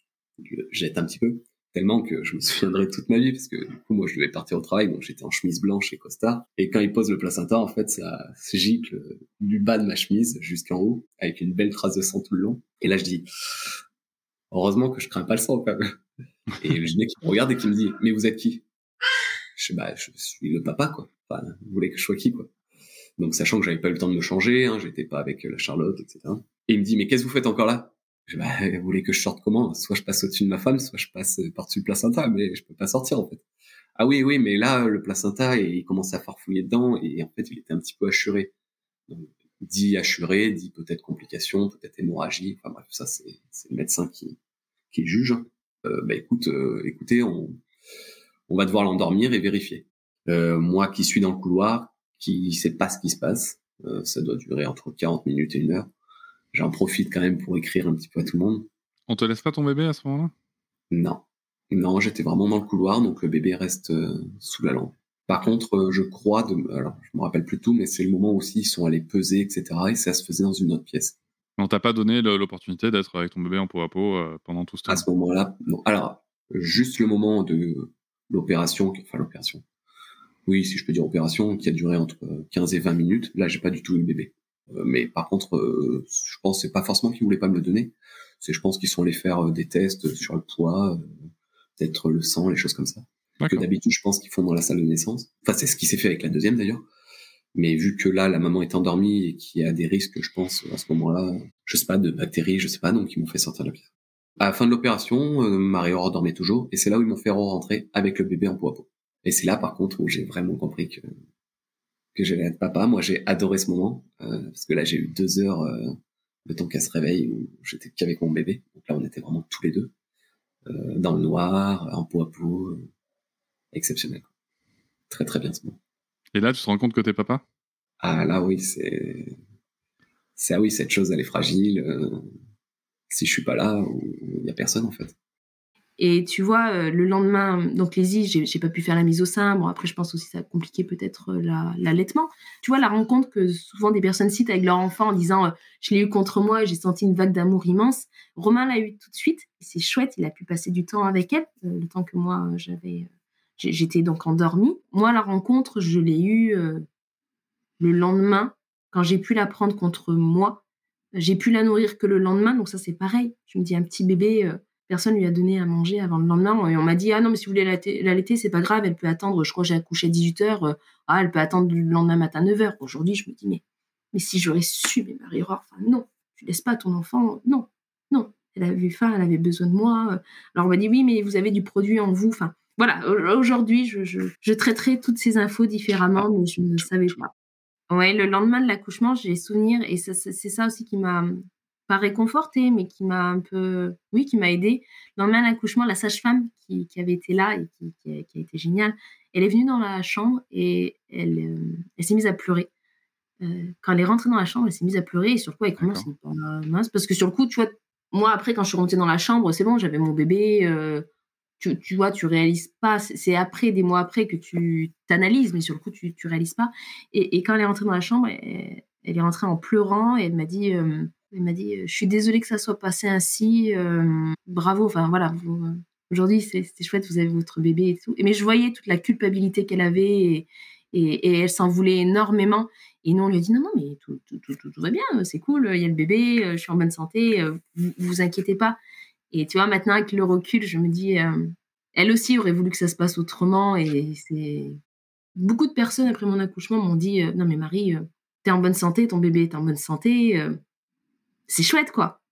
je jette un petit peu tellement que je me souviendrai toute ma vie parce que du coup moi je devais partir au travail donc j'étais en chemise blanche et costard et quand il pose le placenta en fait ça gicle du bas de ma chemise jusqu'en haut avec une belle trace de sang tout le long. Et là je dis heureusement que je crains pas le sang quand même. Et le gynéco me regarde et qui me dit mais vous êtes qui? Je sais bah je suis le papa quoi. Vous voulez que je sois qui quoi? Donc sachant que j'avais pas eu le temps de me changer hein, j'étais pas avec la Charlotte etc et il me dit mais qu'est-ce que vous faites encore là? Bah, vous voulez que je sorte comment? Soit je passe au-dessus de ma femme, soit je passe par-dessus le placenta, mais je peux pas sortir en fait. Ah oui, oui, mais là, le placenta, il commence à farfouiller dedans et en fait, il était un petit peu assuré. Donc, dit assuré, dit peut-être complication, peut-être hémorragie. Enfin bref, ça c'est le médecin qui qui juge. Euh, bah écoute, euh, écoutez, on on va devoir l'endormir et vérifier. Euh, moi qui suis dans le couloir, qui sait pas ce qui se passe, euh, ça doit durer entre 40 minutes et une heure j'en profite quand même pour écrire un petit peu à tout le monde. On te laisse pas ton bébé à ce moment-là? Non. Non, j'étais vraiment dans le couloir, donc le bébé reste euh, sous la lampe. Par contre, euh, je crois, de, alors je me rappelle plus tout, mais c'est le moment aussi ils sont allés peser, etc. Et ça se faisait dans une autre pièce. On t'a pas donné l'opportunité d'être avec ton bébé en peau à peau euh, pendant tout ce temps À ce moment-là, non. Alors, juste le moment de l'opération, enfin l'opération. Oui, si je peux dire opération, qui a duré entre 15 et 20 minutes. Là, j'ai pas du tout eu le bébé. Euh, mais par contre, euh, je pense c'est pas forcément qu'ils voulaient pas me le donner. C'est je pense qu'ils sont allés faire euh, des tests sur le poids, peut-être le sang, les choses comme ça. Que d'habitude, je pense qu'ils font dans la salle de naissance. Enfin, c'est ce qui s'est fait avec la deuxième d'ailleurs. Mais vu que là, la maman est endormie et qu'il y a des risques, je pense, à ce moment-là, je sais pas, de bactéries, je sais pas, donc ils m'ont fait sortir de la pièce. À la fin de l'opération, euh, Marie-Aurore dormait toujours, et c'est là où ils m'ont fait rentrer avec le bébé en peau à peau. Et c'est là, par contre, où j'ai vraiment compris que que j'allais être papa. Moi, j'ai adoré ce moment euh, parce que là, j'ai eu deux heures euh, de temps qu'elle se réveille où j'étais qu'avec mon bébé. Donc là, on était vraiment tous les deux euh, dans le noir, en peau à peau, exceptionnel. Très très bien ce moment. Et là, tu te rends compte que t'es papa? Ah là, oui, c'est c'est ah oui, cette chose, elle est fragile. si je suis pas là, il y a personne en fait. Et tu vois, euh, le lendemain, donc Lizzie, j'ai, j'ai pas pu faire la mise au sein. Bon, après, je pense aussi que ça a compliqué peut-être euh, la, l'allaitement. Tu vois, la rencontre que souvent des personnes citent avec leur enfant en disant euh, je l'ai eu contre moi j'ai senti une vague d'amour immense. Romain l'a eu tout de suite. C'est chouette, il a pu passer du temps avec elle, le temps que moi, j'avais. j'étais donc endormie. Moi, la rencontre, je l'ai eue le lendemain, quand j'ai pu la prendre contre moi. J'ai pu la nourrir que le lendemain, donc ça, c'est pareil. Je me dis, un petit bébé personne lui a donné à manger avant le lendemain. Et on m'a dit, ah non, mais si vous voulez l'allaiter, c'est pas grave, elle peut attendre, je crois que j'ai accouché à 18h, euh, ah, elle peut attendre le lendemain matin à 9h. Aujourd'hui, je me dis, mais, si j'aurais su, mais Marie non, tu laisses pas ton enfant, non, non. Elle avait faim, elle avait besoin de moi. Alors on m'a dit, oui, mais vous avez du produit en vous. Enfin, voilà, aujourd'hui, je, je, traiterai toutes ces infos différemment, mais je ne savais pas. Ouais, le lendemain de l'accouchement, j'ai souvenir, et c'est ça aussi qui m'a pas réconfortée, mais qui m'a un peu, oui, qui m'a aidée. Dans le même accouchement, la sage-femme qui, avait été là et qui, a, été géniale, elle est venue dans la chambre et elle, euh, elle s'est mise à pleurer. Euh, quand elle est rentrée dans la chambre, elle s'est mise à pleurer et sur le coup, elle commence mince parce que sur le coup, tu vois, moi après, quand je suis rentrée dans la chambre, c'est bon, j'avais mon bébé. Euh, tu, tu, vois, tu réalises pas. C'est après, des mois après, que tu t'analyses, mais sur le coup, tu, tu réalises pas. Et, quand elle est rentrée dans la chambre, elle, est rentrée en pleurant et elle m'a dit. Il m'a dit, je suis désolée que ça soit passé ainsi. Euh, bravo. Enfin voilà. Euh, aujourd'hui, c'était chouette. Vous avez votre bébé et tout. Mais je voyais toute la culpabilité qu'elle avait et, elle s'en voulait énormément. Et nous, on lui a dit non, non, mais tout, tout, tout, va bien, c'est cool, il y a le bébé, je suis en bonne santé, vous vous inquiétez pas. Et tu vois, maintenant, avec le recul, je me dis, euh, elle aussi aurait voulu que ça se passe autrement. Et c'est. Beaucoup de personnes, après mon accouchement, m'ont dit non, mais Marie, t'es en bonne santé, ton bébé est en bonne santé c'est chouette, quoi.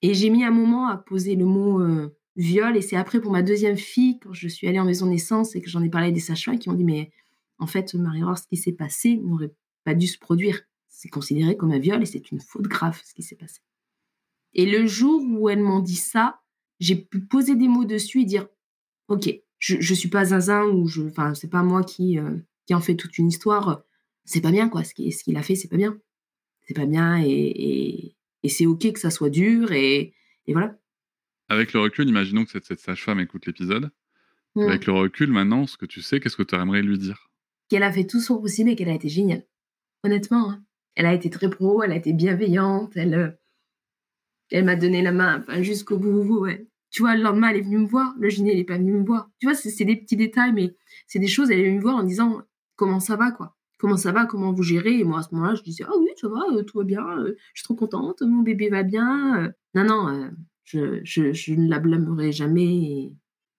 Et j'ai mis un moment à poser le mot euh, viol. Et c'est après, pour ma deuxième fille, quand je suis allée en maison naissance et que j'en ai parlé à des sages-femmes qui m'ont dit Mais en fait, Marie-Laure, ce qui s'est passé n'aurait pas dû se produire. C'est considéré comme un viol et c'est une faute grave, ce qui s'est passé. Et le jour où elles m'ont dit ça, j'ai pu poser des mots dessus et dire Ok, je, ne suis pas zinzin ou je. Enfin, c'est pas moi qui, euh, en fait toute une histoire. C'est pas bien, quoi. Ce qu'il a fait, c'est pas bien. C'est pas bien et c'est ok que ça soit dur et, voilà. Avec le recul, imaginons que cette, cette sage-femme écoute l'épisode. Mmh. Avec le recul, maintenant, ce que tu sais, qu'est-ce que tu aimerais lui dire? Qu'elle a fait tout son possible et qu'elle a été géniale. Honnêtement, hein. elle a été très pro, elle a été bienveillante, elle, euh, elle m'a donné la main jusqu'au bout. Ouais. Tu vois, le lendemain, elle est venue me voir. Le gyné, elle n'est pas venu me voir. Tu vois, c'est des petits détails, mais c'est des choses. Elle est venue me voir en disant comment ça va, quoi? Comment ça va, comment vous gérez? Et moi, à ce moment-là, je disais, ah oui, ça va, euh, tout va bien, euh, je suis trop contente, mon bébé va bien. Euh. Non, non, je, je, ne la blâmerai jamais.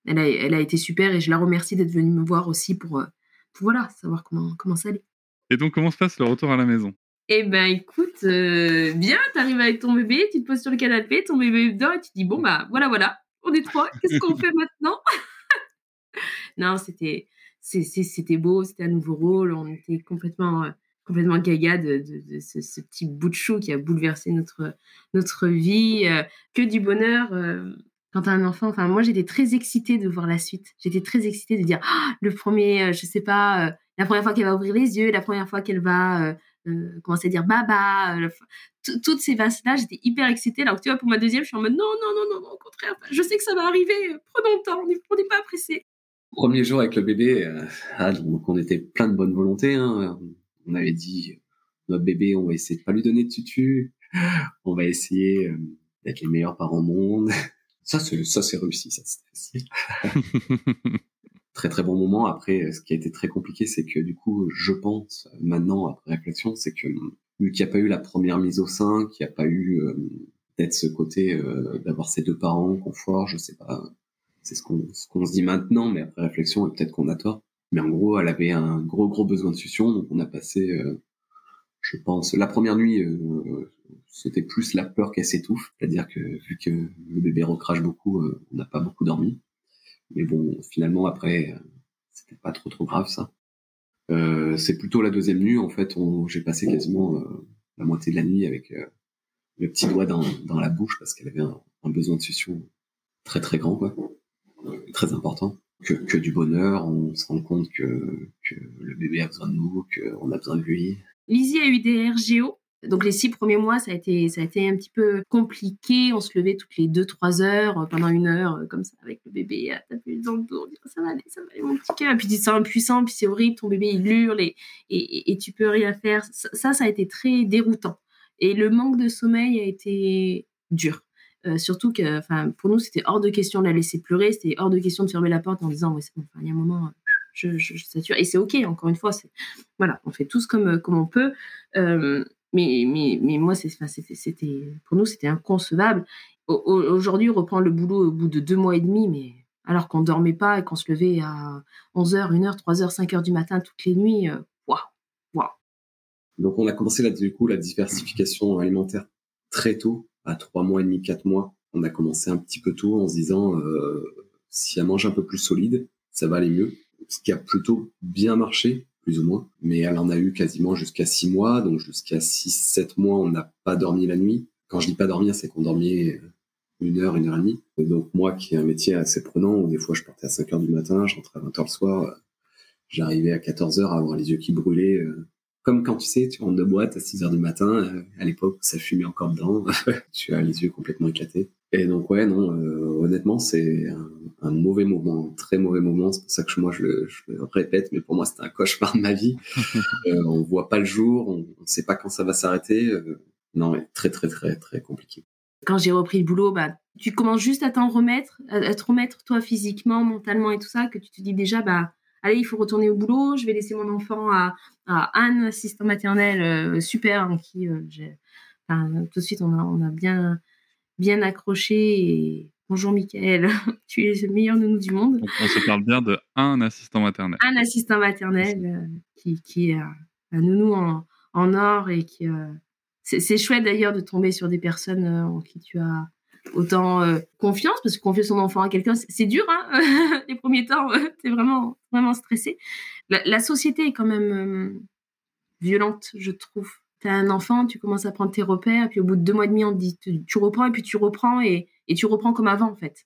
elle, a, elle a été super et je la remercie d'être venue me voir aussi pour, voilà, savoir comment, comment ça allait. Et donc, comment se passe le retour à la maison? Eh ben écoute, bien, tu arrives avec ton bébé, tu te poses sur le canapé, ton bébé est dedans et tu te dis bon bah voilà voilà, on est trois, qu'est-ce qu'on fait maintenant? Non, c'était c'était beau, c'était un nouveau rôle, on était complètement, euh, complètement gaga de, ce, petit bout de chou qui a bouleversé notre, notre vie. Euh, que du bonheur euh, quand as un enfant. Enfin, moi, j'étais très excitée de voir la suite. J'étais très excitée de dire, ah, le premier, je sais pas, la première fois qu'elle va ouvrir les yeux, la première fois qu'elle va commencer à dire baba, toutes ces vases-là, j'étais hyper excitée. Alors que tu vois, pour ma deuxième, je suis en mode non, non, non, non, au contraire, je sais que ça va arriver, prenons le temps, on n'est pas pressé. Premier jour avec le bébé, euh, ah, donc on était plein de bonne volonté. Hein. On avait dit notre bébé, on va essayer de pas lui donner de tutu, on va essayer euh, d'être les meilleurs parents au monde. Ça, c'est ça, c'est réussi, ça c'est très très bon moment. Après, ce qui a été très compliqué, c'est que du coup, je pense maintenant après réflexion, c'est que vu qu'il n'y a pas eu la première mise au sein, qu'il n'y a pas eu euh, peut-être ce côté euh, d'avoir ses deux parents confort, je sais pas, c'est ce qu'on ce qu'on se dit maintenant, mais après réflexion, peut-être qu'on a tort. Mais en gros, elle avait un gros gros besoin de succion, donc on a passé, euh, je pense, la première nuit, euh, c'était plus la peur qu'elle s'étouffe, c'est-à-dire que vu que le bébé recrache beaucoup, euh, on n'a pas beaucoup dormi. Mais bon, finalement après, c'était pas trop trop grave ça. c'est plutôt la deuxième nuit en fait, j'ai passé quasiment la moitié de la nuit avec le petit doigt dans, dans la bouche parce qu'elle avait un, un besoin de succion très très grand quoi très important. Que, que, du bonheur, on se rend compte que, que le bébé a besoin de nous, qu'on a besoin de lui. Lizzie a eu des RGO Donc les six premiers mois, ça a été, ça a été un petit peu compliqué. On se levait toutes les deux, trois heures euh, pendant une heure euh, comme ça avec le bébé à taper dans le dos. Dit, ça va aller, ça va aller mon petit cœur. Puis tu te sens impuissant, puis c'est horrible. Ton bébé il hurle et, et, et, tu peux rien faire. Ça, ça a été très déroutant. Et le manque de sommeil a été dur. Euh, surtout que, pour nous, c'était hors de question de la laisser pleurer. C'était hors de question de fermer la porte en disant, ouais, c'est bon. Il y a un moment, je, je, je sature. Et c'est ok. Encore une fois, voilà, on fait tous comme comme on peut. Euh, mais, mais, mais moi, c'était, pour nous, c'était inconcevable. Aujourd'hui, on reprend le boulot au bout de deux mois et demi, mais alors qu'on dormait pas et qu'on se levait à 11h, 1h, 3h, 5h du matin toutes les nuits, euh, waouh, waouh. Donc, on a commencé là, du coup, la diversification alimentaire très tôt, à trois mois et demi, quatre mois. On a commencé un petit peu tôt en se disant, euh, si elle mange un peu plus solide, ça va aller mieux. Ce qui a plutôt bien marché, plus ou moins. Mais elle en a eu quasiment jusqu'à six mois, donc jusqu'à six, sept mois, on n'a pas dormi la nuit. Quand je dis pas dormir, c'est qu'on dormait une heure, une heure et demie. Donc moi, qui ai un métier assez prenant, où des fois je partais à 5 heures du matin, je rentrais à 20 heures le soir, j'arrivais à 14 heures à avoir les yeux qui brûlaient. Euh, comme quand tu sais, tu rentres de boîte à 6 heures du matin, euh, à l'époque, ça fumait encore dedans, tu as les yeux complètement éclatés. Et donc ouais, non, euh, honnêtement, c'est un, un, mauvais moment, un très mauvais moment. C'est pour ça que moi je le, je le, répète, mais pour moi c'était un cauchemar de ma vie. euh, on voit pas le jour, on ne sait pas quand ça va s'arrêter. Euh, non, très très très très compliqué. Quand j'ai repris le boulot, bah tu commences juste à t'en remettre, à, te remettre toi physiquement, mentalement et tout ça, que tu te dis déjà bah allez il faut retourner au boulot, je vais laisser mon enfant à, à Anne, assistant maternelle euh, super, en qui euh, enfin, tout de suite on a on a bien bien accroché et bonjour Michael, tu es le meilleur nounou du monde. Donc on se parle bien de un assistant maternel. Un assistant maternel euh, qui, qui est un, un nounou en, en, or et qui euh, c'est chouette d'ailleurs de tomber sur des personnes euh, en qui tu as autant euh, confiance parce que confier son enfant à quelqu'un c'est dur hein les premiers temps t'es vraiment vraiment stressé la, société est quand même violente je trouve tu as un enfant, tu commences à prendre tes repères, puis au bout de deux mois et demi, on te dit tu reprends, et puis tu reprends, et, tu reprends comme avant, en fait.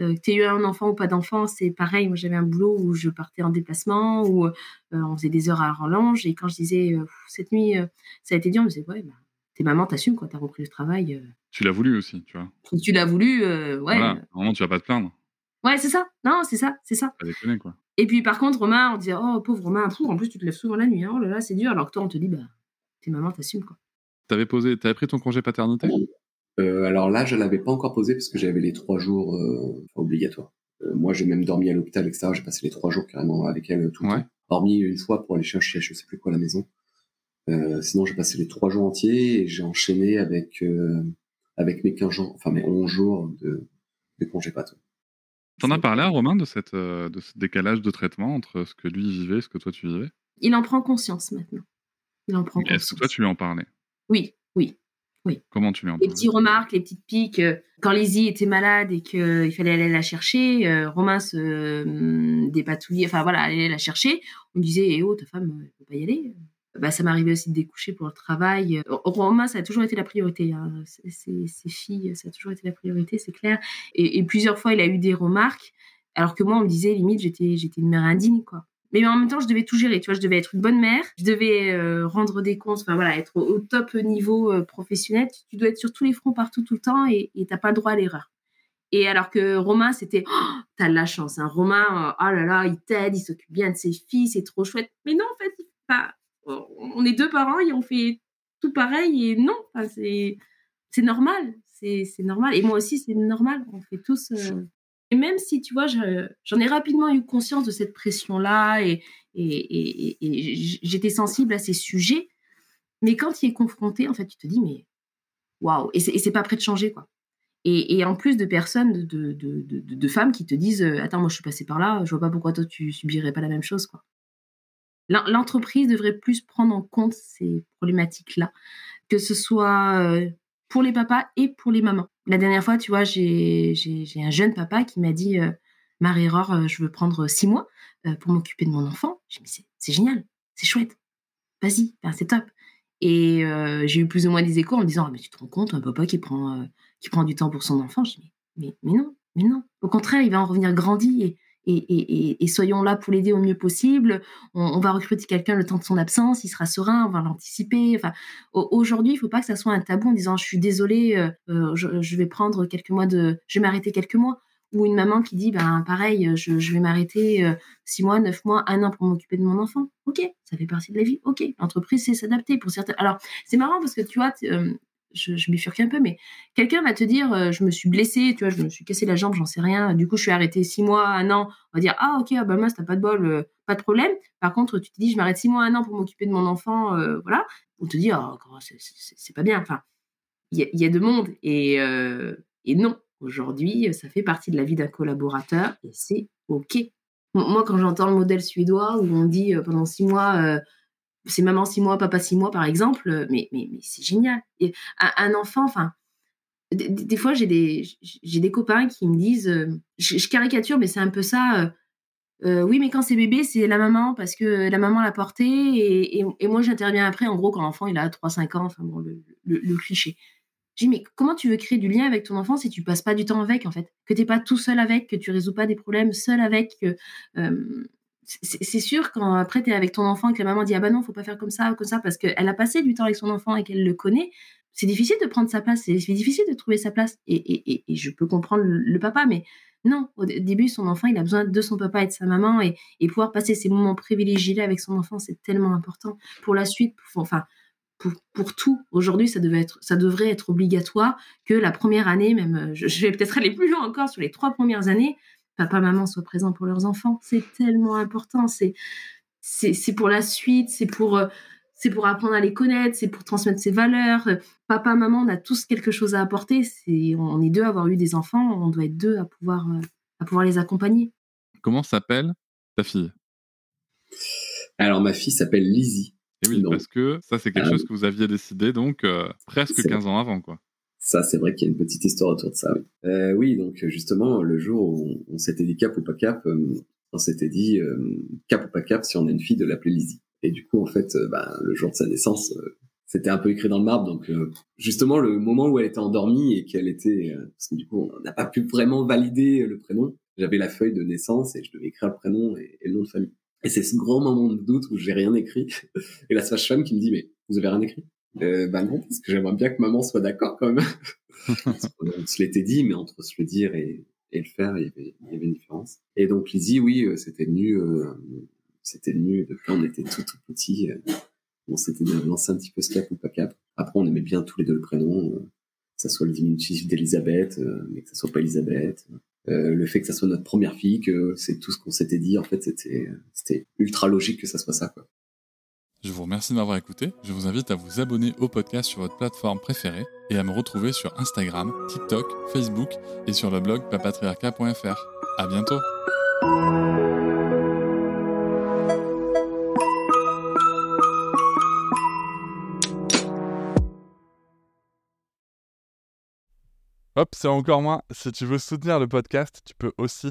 Euh, tu eu un enfant ou pas d'enfant, c'est pareil. Moi, j'avais un boulot où je partais en déplacement, où euh, on faisait des heures à rallonge, et quand je disais euh, cette nuit, euh, ça a été dur, on me disait ouais, bah, t'es maman, t'assumes, quoi, t'as repris le travail. Euh. Tu l'as voulu aussi, tu vois. Tu l'as voulu, ouais. Voilà, normalement, tu vas pas te plaindre. Ouais, c'est ça. Non, c'est ça, c'est ça. Quoi. Et puis, par contre, Romain, on disait, oh, pauvre Romain, en plus, tu te lèves souvent la nuit, hein, oh là là, c'est dur, alors que toi, on te dit, bah, t'es maman, t'assumes quoi. T'avais posé, t'avais pris ton congé paternité? Euh, Alors là, je l'avais pas encore posé parce que j'avais les trois jours euh, obligatoires. Euh, moi, j'ai même dormi à l'hôpital, etc. J'ai passé les trois jours carrément avec elle tout le ouais. temps. Hormis une fois pour aller chercher, je sais plus quoi, à la maison. Euh, sinon, j'ai passé les trois jours entiers et j'ai enchaîné avec euh, avec mes 15 jours, enfin mes 11 jours de, de congé pato. T'en as parlé à Romain de cette de ce décalage de traitement entre ce que lui vivait et ce que toi tu vivais? Il en prend conscience maintenant. Il en prend conscience. Est-ce que toi tu lui en parlais? Oui, oui, oui. Comment tu lui en Les petites remarques, les petites piques. Euh, quand Lizzie était malade et qu'il fallait aller la chercher, euh, Romain se euh, dépatouillait, enfin voilà, aller la chercher. On disait, eh oh, ta femme, elle peut pas y aller. Bah, ça m'arrivait aussi de découcher pour le travail. Romain, ça a toujours été la priorité. Hein. Ses filles, ça a toujours été la priorité, c'est clair. Et, plusieurs fois, il a eu des remarques, alors que moi, on me disait, limite, j'étais, j'étais une mère indigne, quoi mais en même temps je devais tout gérer tu vois je devais être une bonne mère je devais euh, rendre des comptes enfin voilà être au, top niveau euh, professionnel tu, tu, dois être sur tous les fronts partout tout le temps et t'as pas le droit à l'erreur et alors que Romain c'était oh, t'as de la chance hein. Romain euh, oh là là il t'aide il s'occupe bien de ses filles c'est trop chouette mais non en fait pas on est deux parents et on fait tout pareil et non c'est normal c'est normal et moi aussi c'est normal on fait tous euh, et même si, tu vois, j'en ai rapidement eu conscience de cette pression-là et, j'étais sensible à ces sujets, mais quand tu es confronté, en fait, tu te dis, mais waouh, et c'est pas prêt de changer, quoi. Et, en plus de personnes, de, de, femmes qui te disent, attends, moi je suis passée par là, je vois pas pourquoi toi tu subirais pas la même chose, quoi. L'entreprise devrait plus prendre en compte ces problématiques-là, que ce soit pour les papas et pour les mamans. La dernière fois, tu vois, j'ai un jeune papa qui m'a dit euh, Marie-Aurore, euh, je veux prendre six mois euh, pour m'occuper de mon enfant. J'ai dit c'est génial, c'est chouette, vas-y, c'est top. Et euh, j'ai eu plus ou moins des échos en me disant ah, mais tu te rends compte, un papa qui prend, euh, qui prend du temps pour son enfant. Je dis mais, mais, mais non, mais non. Au contraire, il va en revenir grandi et, et, soyons là pour l'aider au mieux possible. On, va recruter quelqu'un le temps de son absence, il sera serein, on va l'anticiper. Enfin, aujourd'hui, il faut pas que ça soit un tabou en disant je suis désolée, euh, euh, je, vais prendre quelques mois de, je vais m'arrêter quelques mois. Ou une maman qui dit ben pareil, je, vais m'arrêter euh, six mois, neuf mois, un an pour m'occuper de mon enfant. Ok, ça fait partie de la vie. Ok, l'entreprise sait s'adapter pour certains. Alors c'est marrant parce que tu vois, je, je bifurque un peu, mais quelqu'un va te dire, euh, je me suis blessé, tu vois, je me suis cassé la jambe, j'en sais rien. Du coup, je suis arrêté six mois, un an. On va dire, ah ok, ah, bah mince, t'as pas de bol, euh, pas de problème. Par contre, tu te dis, je m'arrête six mois, un an pour m'occuper de mon enfant, euh, voilà. On te dit, oh, c'est pas bien. Enfin, il y, a de monde et, et non. Aujourd'hui, ça fait partie de la vie d'un collaborateur et c'est ok. Moi, quand j'entends le modèle suédois où on dit pendant six mois c'est maman six mois, papa six mois, par exemple, euh, mais, mais, mais c'est génial. Et un, enfant, enfin, des, fois, j'ai des, des copains qui me disent, euh, je, caricature, mais c'est un peu ça. Euh, oui, mais quand c'est bébé, c'est la maman parce que la maman l'a porté et, et, moi j'interviens après, en gros, quand l'enfant il a 3-5 ans, enfin bon, le, cliché. Je dis, mais comment tu veux créer du lien avec ton enfant si tu passes pas du temps avec, en fait? Que tu n'es pas tout seul avec, que tu résous pas des problèmes seul avec, c'est sûr quand après tu es avec ton enfant et que la maman dit ah bah non faut pas faire comme ça comme ça parce qu'elle a passé du temps avec son enfant et qu'elle le connaît c'est difficile de prendre sa place c'est difficile de trouver sa place. Et, et, et, je peux comprendre le, papa mais non au début son enfant il a besoin de son papa et de sa maman et, pouvoir passer ces moments privilégiés avec son enfant c'est tellement important. Pour la suite pour, enfin pour, pour tout aujourd'hui ça devait être ça devrait être obligatoire que la première année même je, je vais peut-être aller plus loin encore sur les trois premières années papa, maman soient présents pour leurs enfants. C'est tellement important. C'est, c'est, pour la suite, c'est pour, euh, c'est pour apprendre à les connaître, c'est pour transmettre ses valeurs. Papa, maman, on a tous quelque chose à apporter. C'est, on est deux à avoir eu des enfants, on doit être deux à pouvoir, euh, à pouvoir les accompagner. Comment s'appelle ta fille? Alors, ma fille s'appelle Lizzie. Et oui, parce que ça, c'est quelque euh, chose que vous aviez décidé donc presque 15 ans avant, quoi. Ça, c'est vrai qu'il y a une petite histoire autour de ça. Oui, euh, oui donc justement, le jour où on, s'était dit cap ou pas cap, euh, on s'était dit euh, cap ou pas cap si on a une fille de l'appeler Lizzie. Et du coup, en fait, bah, le jour de sa naissance, c'était un peu écrit dans le marbre. Donc, justement, le moment où elle était endormie et qu'elle était, parce que du coup, on n'a pas pu vraiment valider le prénom. J'avais la feuille de naissance et je devais écrire le prénom et, le nom de famille. Et c'est ce grand moment de doute où j'ai rien écrit. Et la sage-femme qui me dit, mais vous avez rien écrit? Euh, bah non, parce que j'aimerais bien que maman soit d'accord quand même. on se l'était dit, mais entre se le dire et, et le faire, il y, avait, il y avait une différence. Et donc Lizzie, oui, euh, c'était venu, euh, c'était venu depuis on était tout tout petit. Euh, on s'était lancé un petit peu ce cap ou pas cap. Après, on aimait bien tous les deux le prénom, que ça soit le diminutif d'Elisabeth, mais que ça soit pas Elisabeth. le fait que ça soit notre première fille, que c'est tout ce qu'on s'était dit, en fait, c'était c'était ultra logique que ça soit ça, quoi. Je vous remercie de m'avoir écouté. Je vous invite à vous abonner au podcast sur votre plateforme préférée et à me retrouver sur Instagram, TikTok, Facebook et sur le blog papatriarca.fr. À bientôt! Hop, c'est encore moins. Si tu veux soutenir le podcast, tu peux aussi